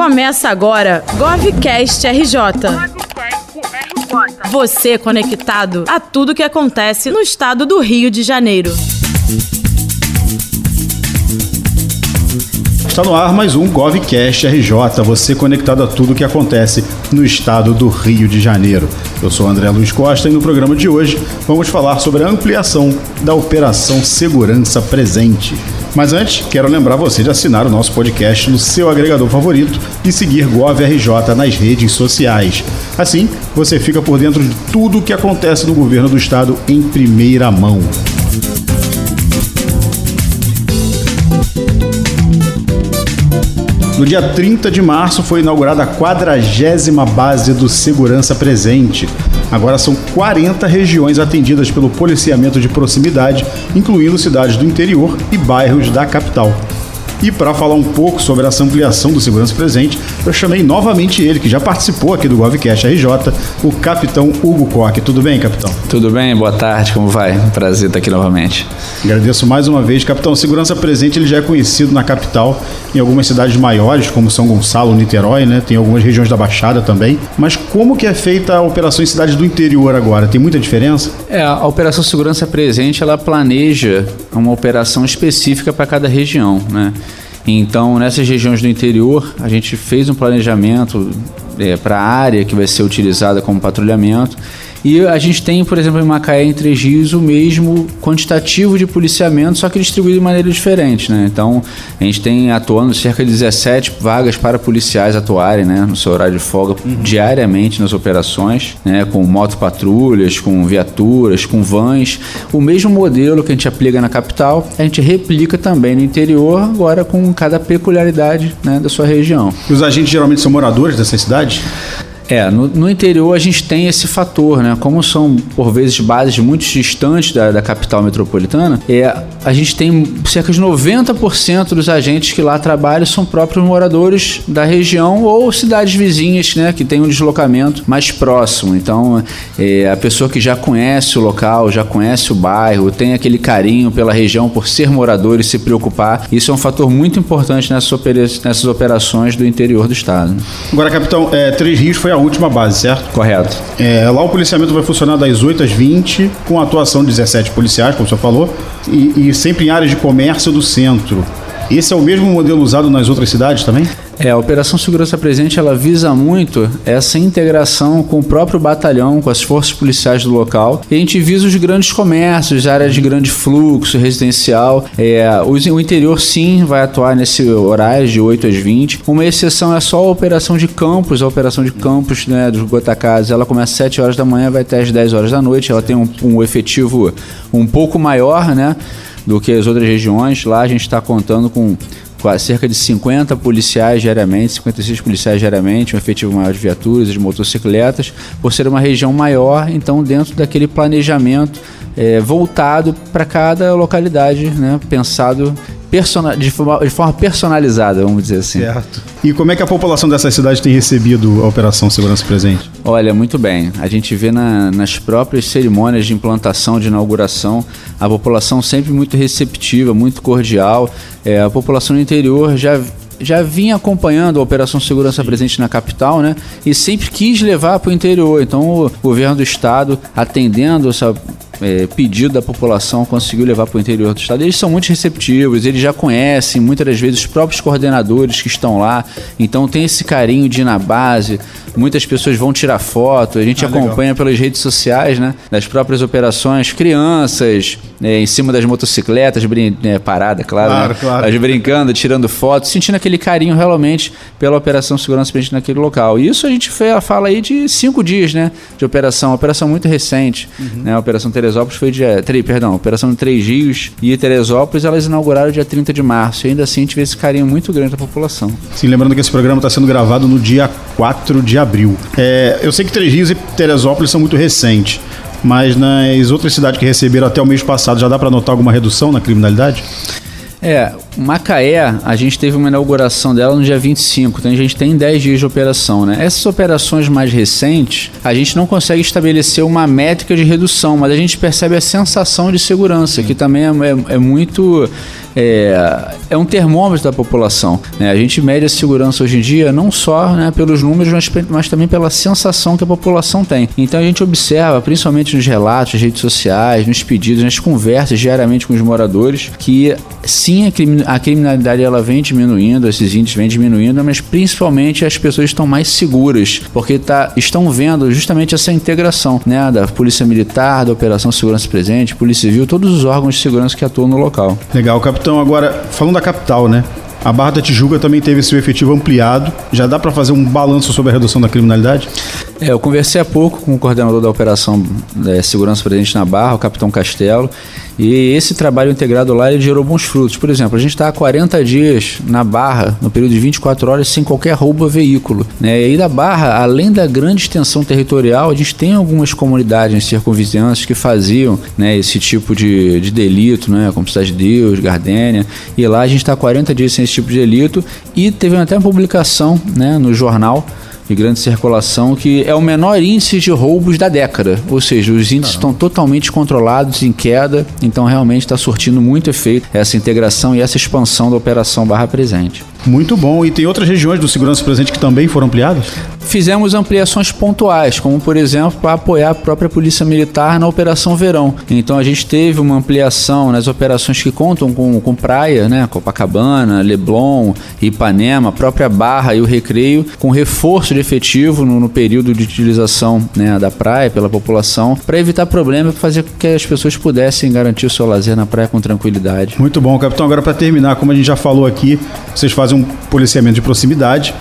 Começa agora GovCast RJ. Você conectado a tudo que acontece no estado do Rio de Janeiro. Está no ar mais um GovCast RJ, você conectado a tudo que acontece no estado do Rio de Janeiro. Eu sou André Luiz Costa e no programa de hoje vamos falar sobre a ampliação da Operação Segurança Presente. Mas antes, quero lembrar você de assinar o nosso podcast no seu agregador favorito e seguir GovRJ nas redes sociais. Assim, você fica por dentro de tudo o que acontece no governo do estado em primeira mão. No dia 30 de março foi inaugurada a quadragésima base do Segurança Presente. Agora são 40 regiões atendidas pelo policiamento de proximidade, incluindo cidades do interior e bairros da capital. E para falar um pouco sobre essa ampliação do Segurança Presente, eu chamei novamente ele, que já participou aqui do GovCast RJ, o capitão Hugo Koch. Tudo bem, capitão? Tudo bem, boa tarde, como vai? Prazer estar aqui novamente. Agradeço mais uma vez. Capitão, Segurança Presente ele já é conhecido na capital, em algumas cidades maiores, como São Gonçalo, Niterói, né? Tem algumas regiões da Baixada também. Mas como que é feita a operação em cidades do interior agora? Tem muita diferença? É, a Operação Segurança Presente, ela planeja uma operação específica para cada região, né? Então, nessas regiões do interior, a gente fez um planejamento é, para a área que vai ser utilizada como patrulhamento e a gente tem, por exemplo, em Macaé, em Três Rios, o mesmo quantitativo de policiamento, só que distribuído de maneira diferente, né? Então, a gente tem atuando cerca de 17 vagas para policiais atuarem, né, no seu horário de folga, uhum. diariamente nas operações, né, com motopatrulhas, com viaturas, com vans. O mesmo modelo que a gente aplica na capital, a gente replica também no interior, agora com cada peculiaridade né, da sua região. E os agentes geralmente são moradores dessa cidade? É, no, no, interior a gente tem esse fator, né? Como são, por vezes, bases muito distantes da, da capital metropolitana, é, a gente tem cerca de 90% dos agentes que lá trabalham são próprios moradores da região ou cidades vizinhas, né? Que tem um deslocamento mais próximo. Então, é, a pessoa que já conhece o local, já conhece o bairro, tem aquele carinho pela região por ser morador e se preocupar, isso é um fator muito importante nessas, opera nessas operações do interior do estado. Agora, capitão, é, Três Rios foi a última base, certo? Correto. É, lá o policiamento vai funcionar das 8 às 20, com atuação de 17 policiais, como o senhor falou, e, e sempre em áreas de comércio do centro. Esse é o mesmo modelo usado nas outras cidades também? É, a Operação Segurança Presente ela visa muito essa integração com o próprio batalhão, com as forças policiais do local. E a gente visa os grandes comércios, áreas de grande fluxo residencial. É, o interior sim vai atuar nesse horário de 8 às 20. Uma exceção é só a operação de campos, a operação de campos né, dos Gotacazes. Ela começa às 7 horas da manhã, vai até às 10 horas da noite. Ela tem um, um efetivo um pouco maior, né? Do que as outras regiões. Lá a gente está contando com cerca de 50 policiais diariamente, 56 policiais diariamente, um efetivo maior de viaturas de motocicletas, por ser uma região maior, então dentro daquele planejamento é, voltado para cada localidade, né, pensado de forma, de forma personalizada, vamos dizer assim. Certo. E como é que a população dessa cidade tem recebido a Operação Segurança Presente? Olha, muito bem. A gente vê na, nas próprias cerimônias de implantação, de inauguração, a população sempre muito receptiva, muito cordial. É, a população do interior já já vinha acompanhando a Operação Segurança Presente na capital, né? E sempre quis levar para o interior. Então, o governo do estado, atendendo essa é, pedido da população conseguiu levar para o interior do estado. Eles são muito receptivos, eles já conhecem muitas das vezes os próprios coordenadores que estão lá, então tem esse carinho de ir na base. Muitas pessoas vão tirar foto, a gente ah, acompanha legal. pelas redes sociais, né? Das próprias operações, crianças é, em cima das motocicletas, brin é, parada, claro, claro, né? claro. Brincando, tirando fotos, sentindo aquele carinho realmente pela Operação Segurança Presente naquele local. E isso a gente fala aí de cinco dias, né? De operação, operação muito recente, uhum. né? Operação Teresa Teresópolis foi dia. Três, perdão, Operação Três Rios e Teresópolis, elas inauguraram dia 30 de março. E ainda assim a gente vê esse carinho muito grande da população. Sim, lembrando que esse programa está sendo gravado no dia 4 de abril. É, eu sei que Três Rios e Teresópolis são muito recentes. Mas nas outras cidades que receberam até o mês passado, já dá para notar alguma redução na criminalidade? É, Macaé, a gente teve uma inauguração dela no dia 25, então a gente tem 10 dias de operação, né? Essas operações mais recentes, a gente não consegue estabelecer uma métrica de redução, mas a gente percebe a sensação de segurança, que também é, é, é muito é, é um termômetro da população. Né? A gente mede a segurança hoje em dia não só né, pelos números, mas, mas, também pela sensação que a população tem. Então a gente observa, principalmente nos relatos, nas redes sociais, nos pedidos, nas conversas diariamente com os moradores, que sim, a criminalidade ela vem diminuindo, esses índices vêm diminuindo, mas principalmente as pessoas estão mais seguras, porque tá, estão vendo justamente essa integração né, da Polícia Militar, da Operação Segurança Presente, Polícia Civil, todos os órgãos de segurança que atuam no local. Legal, capitão. Capitão, agora, falando da capital, né? A Barra da Tijuca também teve seu efetivo ampliado. Já dá para fazer um balanço sobre a redução da criminalidade? É, eu conversei há pouco com o coordenador da Operação é, Segurança Presente na Barra, o Capitão Castelo, e esse trabalho integrado lá ele gerou bons frutos. Por exemplo, a gente está há 40 dias na Barra, no período de 24 horas, sem qualquer roubo a veículo. Né? E aí da Barra, além da grande extensão territorial, a gente tem algumas comunidades circunvizinhanças que faziam né, esse tipo de, de delito, né, como Cidade de Deus, Gardênia, e lá a gente está há 40 dias sem esse tipo de delito e teve até uma publicação né, no jornal de grande circulação, que é o menor índice de roubos da década. Ou seja, os índices estão totalmente controlados, em queda, então realmente está surtindo muito efeito essa integração e essa expansão da operação Barra Presente. Muito bom. E tem outras regiões do Segurança Presente que também foram ampliadas? Fizemos ampliações pontuais, como por exemplo para apoiar a própria Polícia Militar na Operação Verão. Então a gente teve uma ampliação nas operações que contam com, com praia, né? Copacabana, Leblon, Ipanema, a própria Barra e o Recreio, com reforço de efetivo no, no período de utilização né, da praia pela população, para evitar problema e fazer com que as pessoas pudessem garantir o seu lazer na praia com tranquilidade. Muito bom, capitão. Agora para terminar, como a gente já falou aqui, vocês fazem um policiamento de proximidade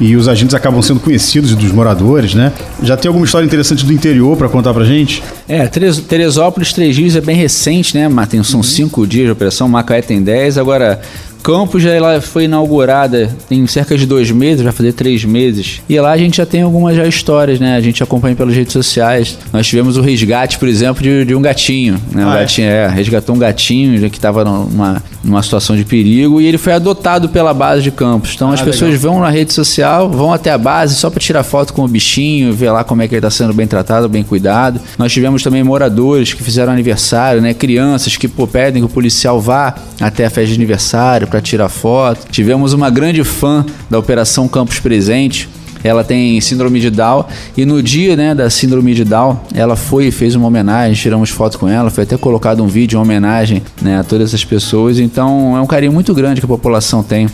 e os agentes acabam sendo conhecidos dos moradores, né? Já tem alguma história interessante do interior para contar pra gente? É, Teresópolis, três dias é bem recente, né, Matheus? São uhum. cinco dias de operação, Macaé tem dez, agora Campos já ela foi inaugurada tem cerca de dois meses, vai fazer três meses. E lá a gente já tem algumas já histórias, né? A gente acompanha pelas redes sociais. Nós tivemos o resgate, por exemplo, de, de um gatinho. Né? Um ah, é? gatinho, é? é, resgatou um gatinho que estava numa, numa situação de perigo e ele foi adotado pela base de Campos. Então ah, as pessoas legal. vão na rede social, vão até a base só para tirar foto com o bichinho, ver lá como é que ele está sendo bem tratado, bem cuidado. Nós tivemos também moradores que fizeram aniversário, né? Crianças que pô, pedem que o policial vá até a festa de aniversário para tirar foto. Tivemos uma grande fã da Operação Campos Presente. Ela tem síndrome de Down e no dia né, da síndrome de Down, ela foi e fez uma homenagem, tiramos foto com ela, foi até colocado um vídeo, uma homenagem né, a todas essas pessoas. Então é um carinho muito grande que a população tem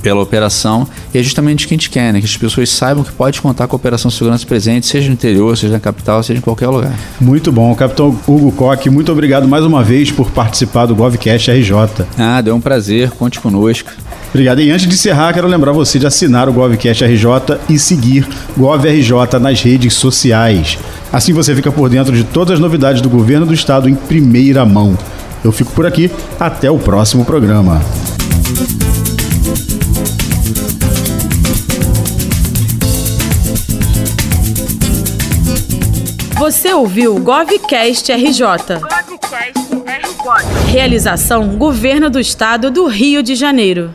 pela operação e é justamente o que a gente quer, né? que as pessoas saibam que pode contar com a Operação Segurança Presente, seja no interior, seja na capital, seja em qualquer lugar. Muito bom. Capitão Hugo Coque, muito obrigado mais uma vez por participar do GovCast RJ. Ah, deu um prazer, conte conosco. Obrigado. E antes de encerrar, quero lembrar você de assinar o GovCast RJ e seguir GovRJ nas redes sociais. Assim você fica por dentro de todas as novidades do governo do estado em primeira mão. Eu fico por aqui, até o próximo programa. Você ouviu o GovCast RJ. Realização Governo do Estado do Rio de Janeiro.